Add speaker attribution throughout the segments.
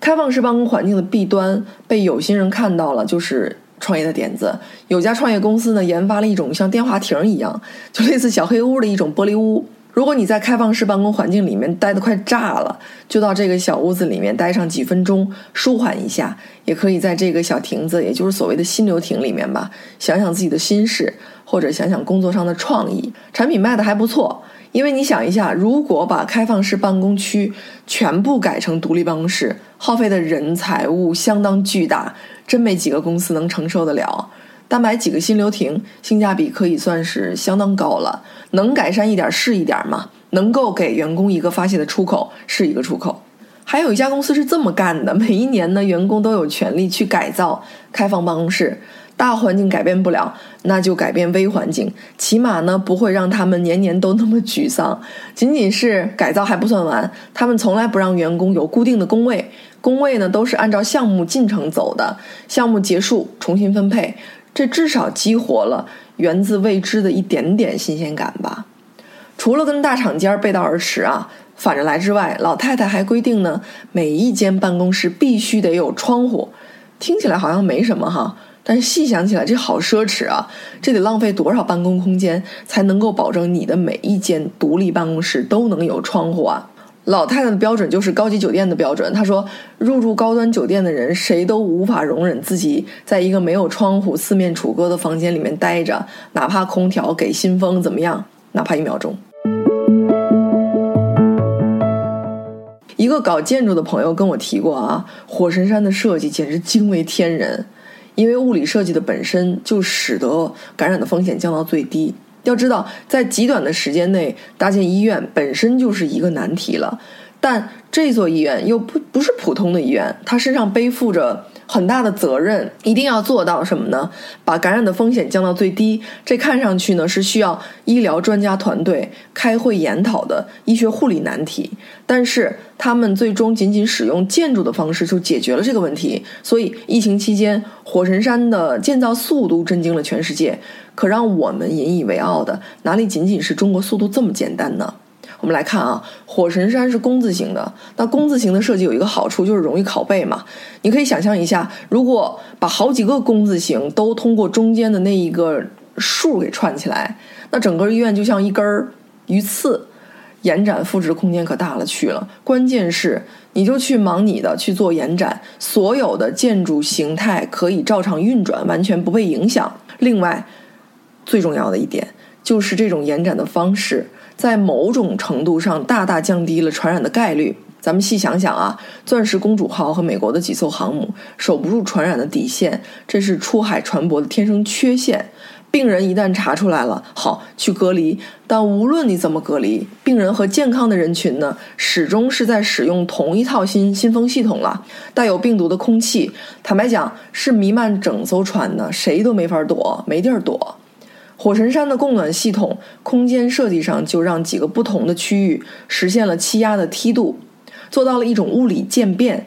Speaker 1: 开放式办公环境的弊端被有心人看到了，就是创业的点子。有家创业公司呢，研发了一种像电话亭一样，就类似小黑屋的一种玻璃屋。如果你在开放式办公环境里面待得快炸了，就到这个小屋子里面待上几分钟，舒缓一下。也可以在这个小亭子，也就是所谓的心流亭里面吧，想想自己的心事，或者想想工作上的创意。产品卖的还不错，因为你想一下，如果把开放式办公区全部改成独立办公室，耗费的人财物相当巨大，真没几个公司能承受得了。但买几个新流亭，性价比可以算是相当高了。能改善一点是一点嘛，能够给员工一个发泄的出口是一个出口。还有一家公司是这么干的：每一年呢，员工都有权利去改造开放办公室。大环境改变不了，那就改变微环境，起码呢不会让他们年年都那么沮丧。仅仅是改造还不算完，他们从来不让员工有固定的工位，工位呢都是按照项目进程走的，项目结束重新分配。这至少激活了源自未知的一点点新鲜感吧。除了跟大厂间背道而驰啊，反着来之外，老太太还规定呢，每一间办公室必须得有窗户。听起来好像没什么哈，但细想起来，这好奢侈啊！这得浪费多少办公空间才能够保证你的每一间独立办公室都能有窗户啊？老太太的标准就是高级酒店的标准。她说，入住高端酒店的人，谁都无法容忍自己在一个没有窗户、四面楚歌的房间里面待着，哪怕空调给新风怎么样，哪怕一秒钟。一个搞建筑的朋友跟我提过啊，火神山的设计简直惊为天人，因为物理设计的本身就使得感染的风险降到最低。要知道，在极短的时间内搭建医院本身就是一个难题了，但这座医院又不不是普通的医院，它身上背负着很大的责任，一定要做到什么呢？把感染的风险降到最低。这看上去呢是需要医疗专家团队开会研讨的医学护理难题，但是他们最终仅仅使用建筑的方式就解决了这个问题。所以疫情期间，火神山的建造速度震惊了全世界。可让我们引以为傲的，哪里仅仅是中国速度这么简单呢？我们来看啊，火神山是工字形的，那工字形的设计有一个好处，就是容易拷贝嘛。你可以想象一下，如果把好几个工字形都通过中间的那一个数给串起来，那整个医院就像一根鱼刺。延展复制空间可大了去了，关键是你就去忙你的去做延展，所有的建筑形态可以照常运转，完全不被影响。另外，最重要的一点就是这种延展的方式，在某种程度上大大降低了传染的概率。咱们细想想啊，钻石公主号和美国的几艘航母守不住传染的底线，这是出海船舶的天生缺陷。病人一旦查出来了，好去隔离。但无论你怎么隔离，病人和健康的人群呢，始终是在使用同一套新新风系统了。带有病毒的空气，坦白讲是弥漫整艘船的，谁都没法躲，没地儿躲。火神山的供暖系统空间设计上就让几个不同的区域实现了气压的梯度，做到了一种物理渐变。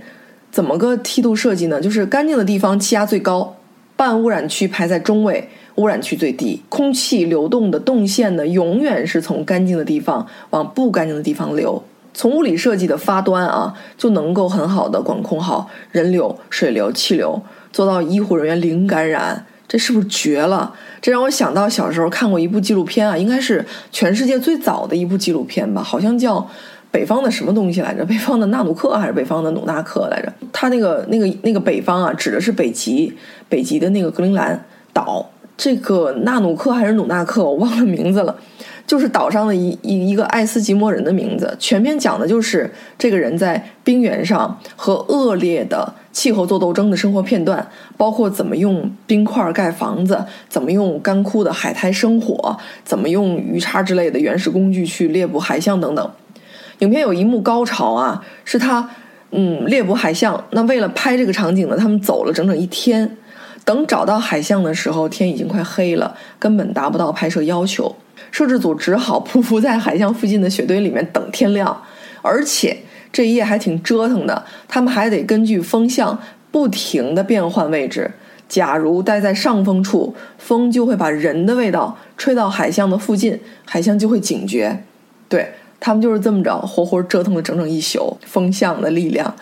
Speaker 1: 怎么个梯度设计呢？就是干净的地方气压最高，半污染区排在中位。污染区最低，空气流动的动线呢，永远是从干净的地方往不干净的地方流。从物理设计的发端啊，就能够很好的管控好人流、水流、气流，做到医护人员零感染。这是不是绝了？这让我想到小时候看过一部纪录片啊，应该是全世界最早的一部纪录片吧，好像叫《北方的什么东西来着》，北方的纳努克还是北方的努纳克来着？他那个那个那个北方啊，指的是北极，北极的那个格陵兰岛。这个纳努克还是努纳克，我忘了名字了，就是岛上的一一一个爱斯基摩人的名字。全篇讲的就是这个人在冰原上和恶劣的气候做斗争的生活片段，包括怎么用冰块盖房子，怎么用干枯的海苔生火，怎么用鱼叉之类的原始工具去猎捕海象等等。影片有一幕高潮啊，是他嗯猎捕海象。那为了拍这个场景呢，他们走了整整一天。等找到海象的时候，天已经快黑了，根本达不到拍摄要求。摄制组只好匍匐在海象附近的雪堆里面等天亮。而且这一夜还挺折腾的，他们还得根据风向不停的变换位置。假如待在上风处，风就会把人的味道吹到海象的附近，海象就会警觉。对他们就是这么着，活活折腾了整整一宿。风向的力量。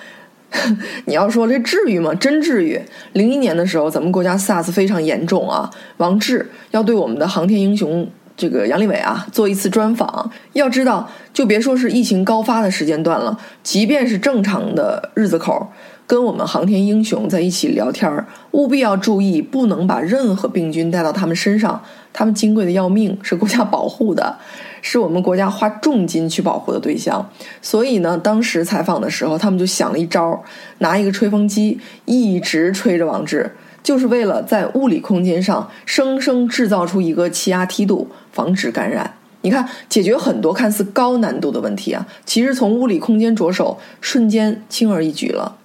Speaker 1: 你要说这至于吗？真至于。零一年的时候，咱们国家 SARS 非常严重啊。王志要对我们的航天英雄这个杨利伟啊做一次专访。要知道，就别说是疫情高发的时间段了，即便是正常的日子口，跟我们航天英雄在一起聊天儿务必要注意，不能把任何病菌带到他们身上。他们金贵的要命，是国家保护的。是我们国家花重金去保护的对象，所以呢，当时采访的时候，他们就想了一招，拿一个吹风机一直吹着王志，就是为了在物理空间上生生制造出一个气压梯度，防止感染。你看，解决很多看似高难度的问题啊，其实从物理空间着手，瞬间轻而易举了。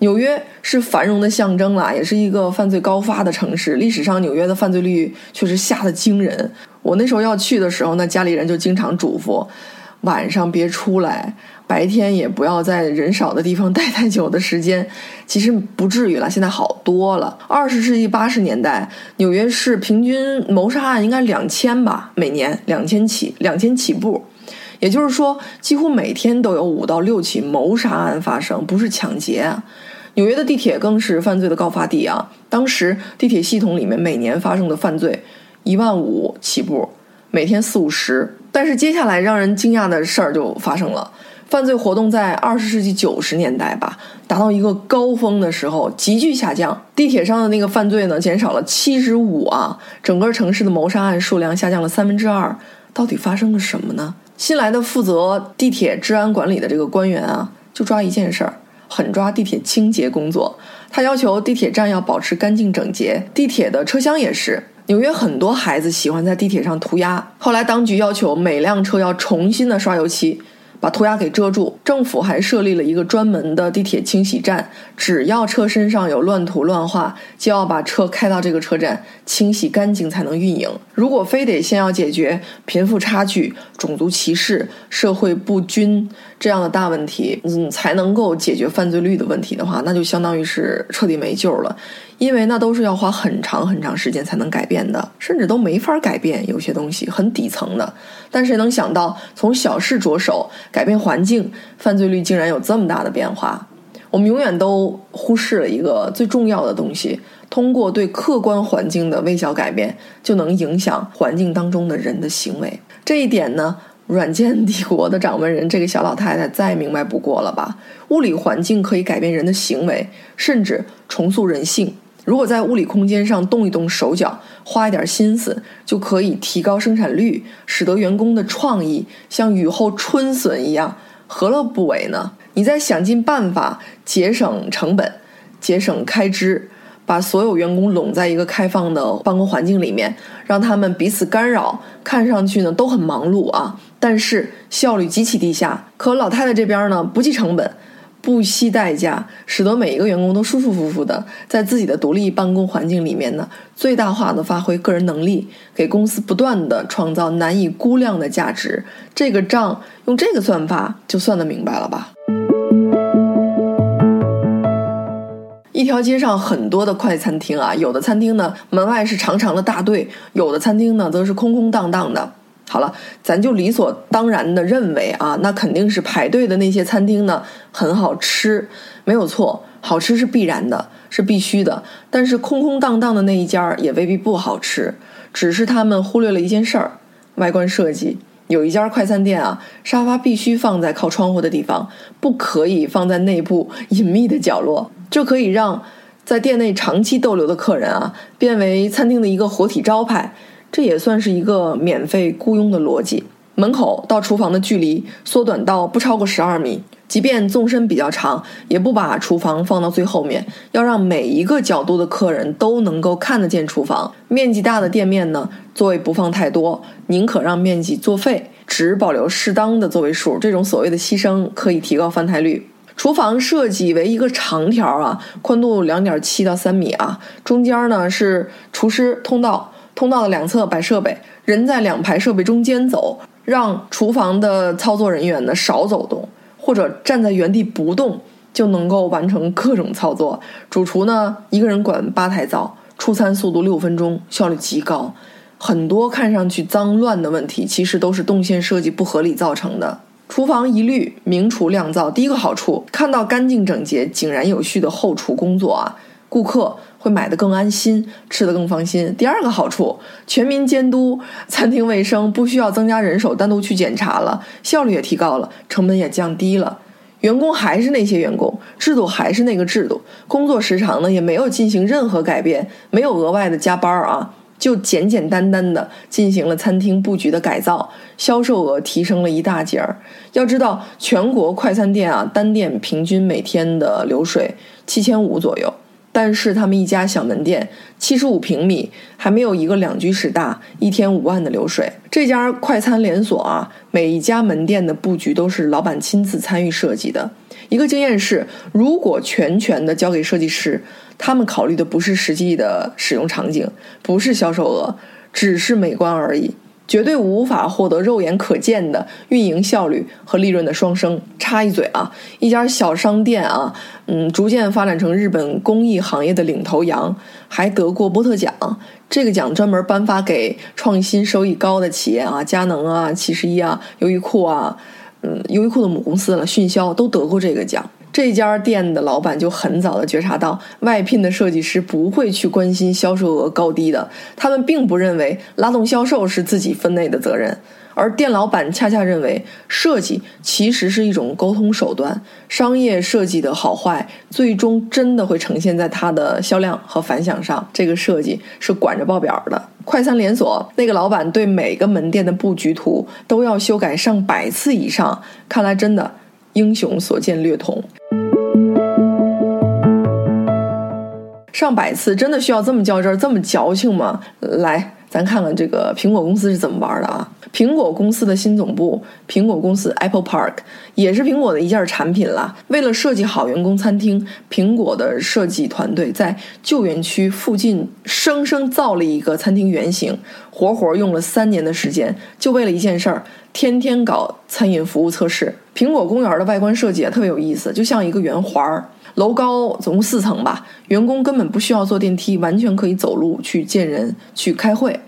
Speaker 1: 纽约是繁荣的象征啦，也是一个犯罪高发的城市。历史上，纽约的犯罪率确实吓得惊人。我那时候要去的时候，那家里人就经常嘱咐，晚上别出来，白天也不要在人少的地方待太久的时间。其实不至于了，现在好多了。二十世纪八十年代，纽约市平均谋杀案应该两千吧，每年两千起，两千起步。也就是说，几乎每天都有五到六起谋杀案发生，不是抢劫。纽约的地铁更是犯罪的高发地啊！当时地铁系统里面每年发生的犯罪一万五起步，每天四五十。但是接下来让人惊讶的事儿就发生了：犯罪活动在二十世纪九十年代吧，达到一个高峰的时候急剧下降，地铁上的那个犯罪呢减少了七十五啊，整个城市的谋杀案数量下降了三分之二。到底发生了什么呢？新来的负责地铁治安管理的这个官员啊，就抓一件事儿。狠抓地铁清洁工作，他要求地铁站要保持干净整洁，地铁的车厢也是。纽约很多孩子喜欢在地铁上涂鸦，后来当局要求每辆车要重新的刷油漆。把涂鸦给遮住。政府还设立了一个专门的地铁清洗站，只要车身上有乱涂乱画，就要把车开到这个车站清洗干净才能运营。如果非得先要解决贫富差距、种族歧视、社会不均这样的大问题，嗯，才能够解决犯罪率的问题的话，那就相当于是彻底没救了。因为那都是要花很长很长时间才能改变的，甚至都没法改变。有些东西很底层的，但谁能想到从小事着手改变环境，犯罪率竟然有这么大的变化？我们永远都忽视了一个最重要的东西：通过对客观环境的微小改变，就能影响环境当中的人的行为。这一点呢？软件帝国的掌门人，这个小老太太再明白不过了吧？物理环境可以改变人的行为，甚至重塑人性。如果在物理空间上动一动手脚，花一点心思，就可以提高生产率，使得员工的创意像雨后春笋一样，何乐不为呢？你在想尽办法节省成本、节省开支，把所有员工拢在一个开放的办公环境里面，让他们彼此干扰，看上去呢都很忙碌啊，但是效率极其低下。可老太太这边呢，不计成本。不惜代价，使得每一个员工都舒舒服服的在自己的独立办公环境里面呢，最大化的发挥个人能力，给公司不断的创造难以估量的价值。这个账用这个算法就算得明白了吧？一条街上很多的快餐厅啊，有的餐厅呢门外是长长的大队，有的餐厅呢则是空空荡荡的。好了，咱就理所当然的认为啊，那肯定是排队的那些餐厅呢很好吃，没有错，好吃是必然的，是必须的。但是空空荡荡的那一家儿也未必不好吃，只是他们忽略了一件事儿：外观设计。有一家快餐店啊，沙发必须放在靠窗户的地方，不可以放在内部隐秘的角落，这可以让在店内长期逗留的客人啊，变为餐厅的一个活体招牌。这也算是一个免费雇佣的逻辑。门口到厨房的距离缩短到不超过十二米，即便纵深比较长，也不把厨房放到最后面，要让每一个角度的客人都能够看得见厨房。面积大的店面呢，座位不放太多，宁可让面积作废，只保留适当的座位数。这种所谓的牺牲可以提高翻台率。厨房设计为一个长条啊，宽度两点七到三米啊，中间呢是厨师通道。通道的两侧摆设备，人在两排设备中间走，让厨房的操作人员呢少走动，或者站在原地不动，就能够完成各种操作。主厨呢一个人管八台灶，出餐速度六分钟，效率极高。很多看上去脏乱的问题，其实都是动线设计不合理造成的。厨房一律明厨亮灶。第一个好处，看到干净整洁、井然有序的后厨工作啊，顾客会买得更安心，吃得更放心。第二个好处，全民监督餐厅卫生，不需要增加人手单独去检查了，效率也提高了，成本也降低了。员工还是那些员工，制度还是那个制度，工作时长呢也没有进行任何改变，没有额外的加班啊。就简简单单的进行了餐厅布局的改造，销售额提升了一大截儿。要知道，全国快餐店啊，单店平均每天的流水七千五左右，但是他们一家小门店，七十五平米，还没有一个两居室大，一天五万的流水。这家快餐连锁啊，每一家门店的布局都是老板亲自参与设计的。一个经验是，如果全权的交给设计师，他们考虑的不是实际的使用场景，不是销售额，只是美观而已，绝对无法获得肉眼可见的运营效率和利润的双升。插一嘴啊，一家小商店啊，嗯，逐渐发展成日本工艺行业的领头羊，还得过波特奖。这个奖专门颁发给创新收益高的企业啊，佳能啊，七十一啊，优衣库啊。嗯，优衣库的母公司了，迅销都得过这个奖。这家店的老板就很早的觉察到，外聘的设计师不会去关心销售额高低的，他们并不认为拉动销售是自己分内的责任。而店老板恰恰认为，设计其实是一种沟通手段，商业设计的好坏，最终真的会呈现在它的销量和反响上。这个设计是管着报表的。快餐连锁那个老板对每个门店的布局图都要修改上百次以上，看来真的英雄所见略同。上百次真的需要这么较真儿、这么矫情吗？来。咱看看这个苹果公司是怎么玩的啊？苹果公司的新总部，苹果公司 Apple Park 也是苹果的一件产品了。为了设计好员工餐厅，苹果的设计团队在旧园区附近生生造了一个餐厅原型，活活用了三年的时间，就为了一件事儿，天天搞餐饮服务测试。苹果公园的外观设计也特别有意思，就像一个圆环儿。楼高总共四层吧，员工根本不需要坐电梯，完全可以走路去见人、去开会。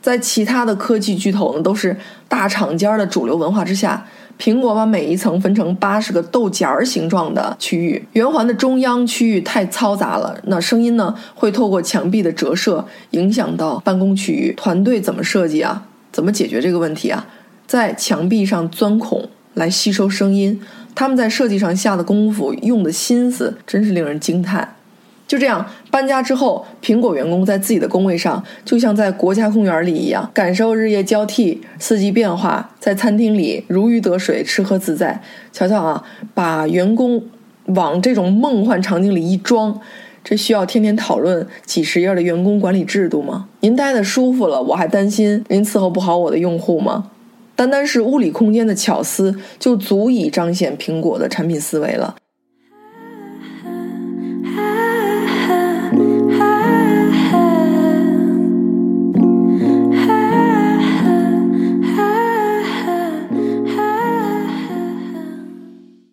Speaker 1: 在其他的科技巨头呢，都是大厂间的主流文化之下，苹果把每一层分成八十个豆荚儿形状的区域，圆环的中央区域太嘈杂了，那声音呢会透过墙壁的折射影响到办公区域。团队怎么设计啊？怎么解决这个问题啊？在墙壁上钻孔来吸收声音。他们在设计上下的功夫、用的心思，真是令人惊叹。就这样，搬家之后，苹果员工在自己的工位上，就像在国家公园里一样，感受日夜交替、四季变化，在餐厅里如鱼得水、吃喝自在。瞧瞧啊，把员工往这种梦幻场景里一装，这需要天天讨论几十页的员工管理制度吗？您待的舒服了，我还担心您伺候不好我的用户吗？单单是物理空间的巧思，就足以彰显苹果的产品思维了。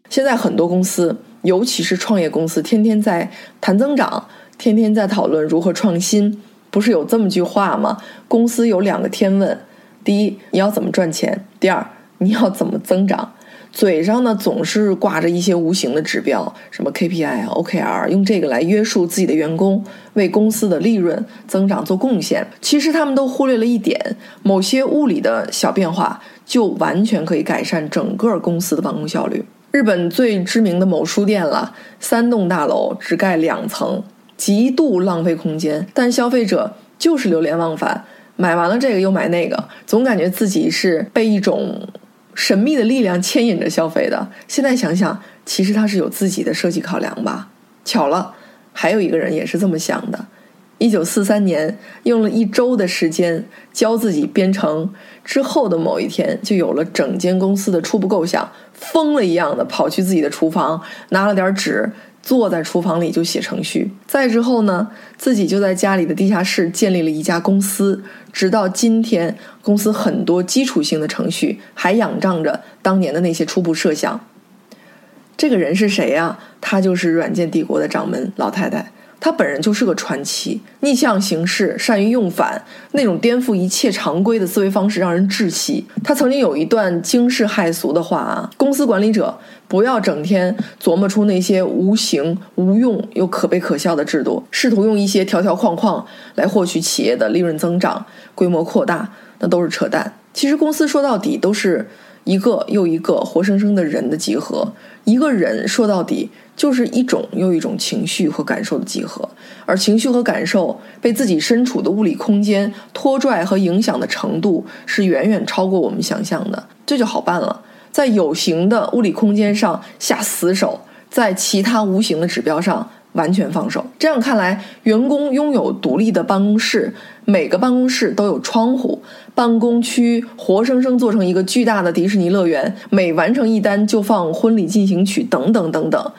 Speaker 1: 现在很多公司，尤其是创业公司，天天在谈增长，天天在讨论如何创新。不是有这么句话吗？公司有两个天问。第一，你要怎么赚钱？第二，你要怎么增长？嘴上呢总是挂着一些无形的指标，什么 KPI、OKR，用这个来约束自己的员工，为公司的利润增长做贡献。其实他们都忽略了一点：某些物理的小变化，就完全可以改善整个公司的办公效率。日本最知名的某书店了，三栋大楼只盖两层，极度浪费空间，但消费者就是流连忘返。买完了这个又买那个，总感觉自己是被一种神秘的力量牵引着消费的。现在想想，其实他是有自己的设计考量吧。巧了，还有一个人也是这么想的。一九四三年，用了一周的时间教自己编程，之后的某一天，就有了整间公司的初步构想。疯了一样的跑去自己的厨房，拿了点纸。坐在厨房里就写程序，再之后呢，自己就在家里的地下室建立了一家公司，直到今天，公司很多基础性的程序还仰仗着当年的那些初步设想。这个人是谁呀？他就是软件帝国的掌门老太太，他本人就是个传奇，逆向行事，善于用反，那种颠覆一切常规的思维方式让人窒息。他曾经有一段惊世骇俗的话啊：公司管理者不要整天琢磨出那些无形无用又可悲可笑的制度，试图用一些条条框框来获取企业的利润增长、规模扩大，那都是扯淡。其实公司说到底都是一个又一个活生生的人的集合，一个人说到底。就是一种又一种情绪和感受的集合，而情绪和感受被自己身处的物理空间拖拽和影响的程度是远远超过我们想象的。这就好办了，在有形的物理空间上下死手，在其他无形的指标上完全放手。这样看来，员工拥有独立的办公室，每个办公室都有窗户，办公区活生生做成一个巨大的迪士尼乐园，每完成一单就放婚礼进行曲，等等等等。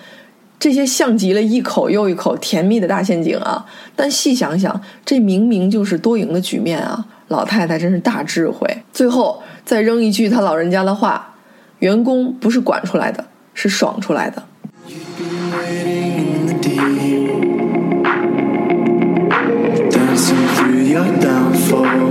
Speaker 1: 这些像极了一口又一口甜蜜的大陷阱啊！但细想想，这明明就是多赢的局面啊！老太太真是大智慧。最后再扔一句他老人家的话：员工不是管出来的，是爽出来的。Dancing through your downfall.